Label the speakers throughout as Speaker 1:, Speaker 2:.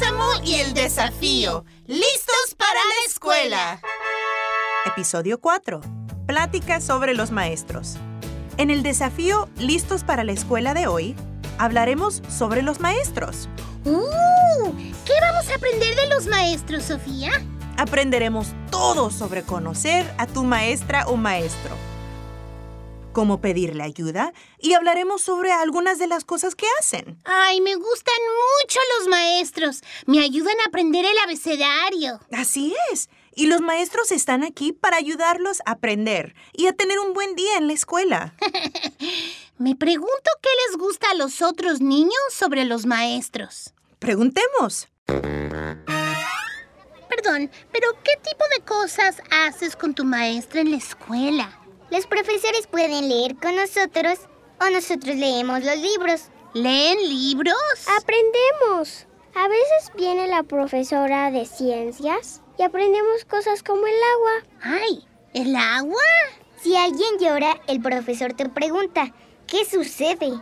Speaker 1: Bálsamo y el desafío. ¡Listos para la escuela!
Speaker 2: Episodio 4. Plática sobre los maestros. En el desafío Listos para la escuela de hoy, hablaremos sobre los maestros.
Speaker 3: ¡Uh! ¿Qué vamos a aprender de los maestros, Sofía?
Speaker 2: Aprenderemos todo sobre conocer a tu maestra o maestro cómo pedirle ayuda y hablaremos sobre algunas de las cosas que hacen.
Speaker 3: Ay, me gustan mucho los maestros. Me ayudan a aprender el abecedario.
Speaker 2: Así es. Y los maestros están aquí para ayudarlos a aprender y a tener un buen día en la escuela.
Speaker 3: me pregunto qué les gusta a los otros niños sobre los maestros.
Speaker 2: Preguntemos.
Speaker 3: Perdón, pero ¿qué tipo de cosas haces con tu maestra en la escuela?
Speaker 4: Los profesores pueden leer con nosotros o nosotros leemos los libros.
Speaker 3: ¿Leen libros?
Speaker 5: Aprendemos. A veces viene la profesora de ciencias y aprendemos cosas como el agua.
Speaker 3: ¡Ay! ¿El agua?
Speaker 4: Si alguien llora, el profesor te pregunta, ¿qué sucede?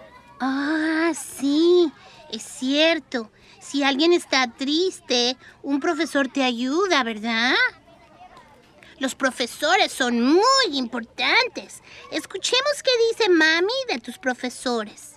Speaker 3: Ah, sí, es cierto. Si alguien está triste, un profesor te ayuda, ¿verdad? Los profesores son muy importantes. Escuchemos qué dice mami de tus profesores.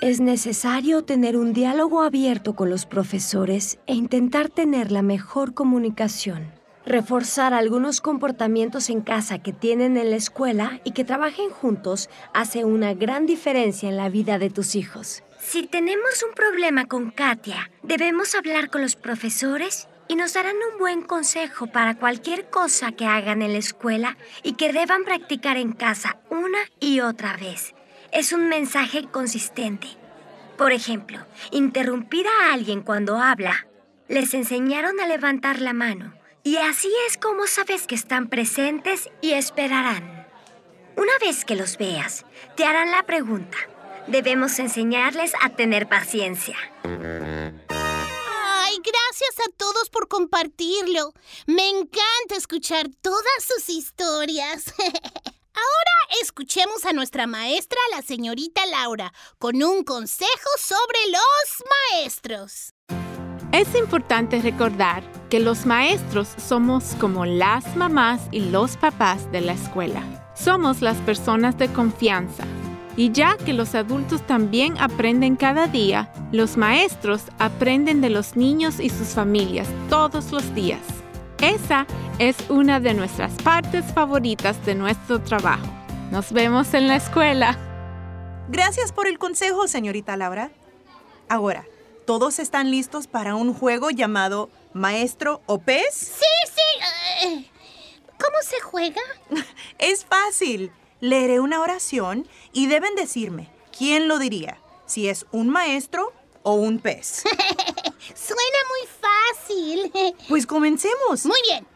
Speaker 6: Es necesario tener un diálogo abierto con los profesores e intentar tener la mejor comunicación. Reforzar algunos comportamientos en casa que tienen en la escuela y que trabajen juntos hace una gran diferencia en la vida de tus hijos.
Speaker 7: Si tenemos un problema con Katia, debemos hablar con los profesores y nos darán un buen consejo para cualquier cosa que hagan en la escuela y que deban practicar en casa una y otra vez. Es un mensaje consistente. Por ejemplo, interrumpir a alguien cuando habla. Les enseñaron a levantar la mano y así es como sabes que están presentes y esperarán. Una vez que los veas, te harán la pregunta. Debemos enseñarles a tener paciencia
Speaker 3: gracias a todos por compartirlo. Me encanta escuchar todas sus historias. Ahora escuchemos a nuestra maestra, la señorita Laura, con un consejo sobre los maestros.
Speaker 8: Es importante recordar que los maestros somos como las mamás y los papás de la escuela. Somos las personas de confianza y ya que los adultos también aprenden cada día, los maestros aprenden de los niños y sus familias todos los días. Esa es una de nuestras partes favoritas de nuestro trabajo. Nos vemos en la escuela.
Speaker 2: Gracias por el consejo, señorita Laura. Ahora, ¿todos están listos para un juego llamado Maestro o Pez?
Speaker 3: Sí, sí. Eh, ¿Cómo se juega?
Speaker 2: es fácil. Leeré una oración y deben decirme quién lo diría, si es un maestro o un pez.
Speaker 3: Suena muy fácil.
Speaker 2: Pues comencemos.
Speaker 3: Muy bien.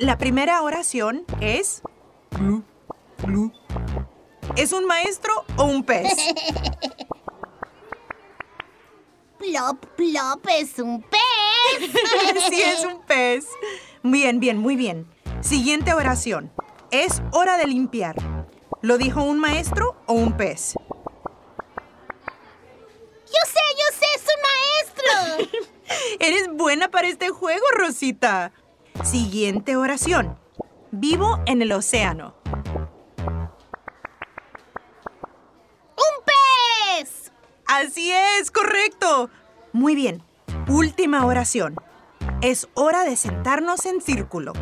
Speaker 2: La primera oración es... ¿Es un maestro o un pez?
Speaker 3: plop, plop, es un pez.
Speaker 2: sí, es un pez. Bien, bien, muy bien. Siguiente oración. Es hora de limpiar. ¿Lo dijo un maestro o un pez?
Speaker 3: Yo sé, yo sé, es un maestro.
Speaker 2: Eres buena para este juego, Rosita. Siguiente oración. Vivo en el océano.
Speaker 3: ¡Un pez!
Speaker 2: Así es, correcto. Muy bien. Última oración. Es hora de sentarnos en círculo.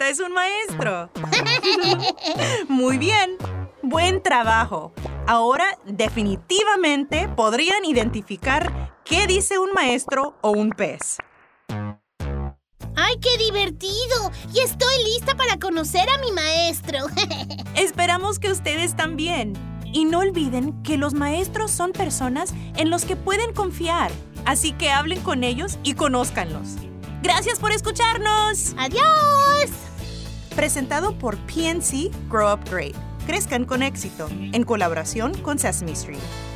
Speaker 2: Es un maestro. Muy bien. Buen trabajo. Ahora definitivamente podrían identificar qué dice un maestro o un pez.
Speaker 3: ¡Ay, qué divertido! Y estoy lista para conocer a mi maestro.
Speaker 2: Esperamos que ustedes también. Y no olviden que los maestros son personas en los que pueden confiar. Así que hablen con ellos y conózcanlos. Gracias por escucharnos.
Speaker 3: Adiós.
Speaker 2: Presentado por PNC Grow Up Great. Crezcan con éxito, en colaboración con Sesame Street.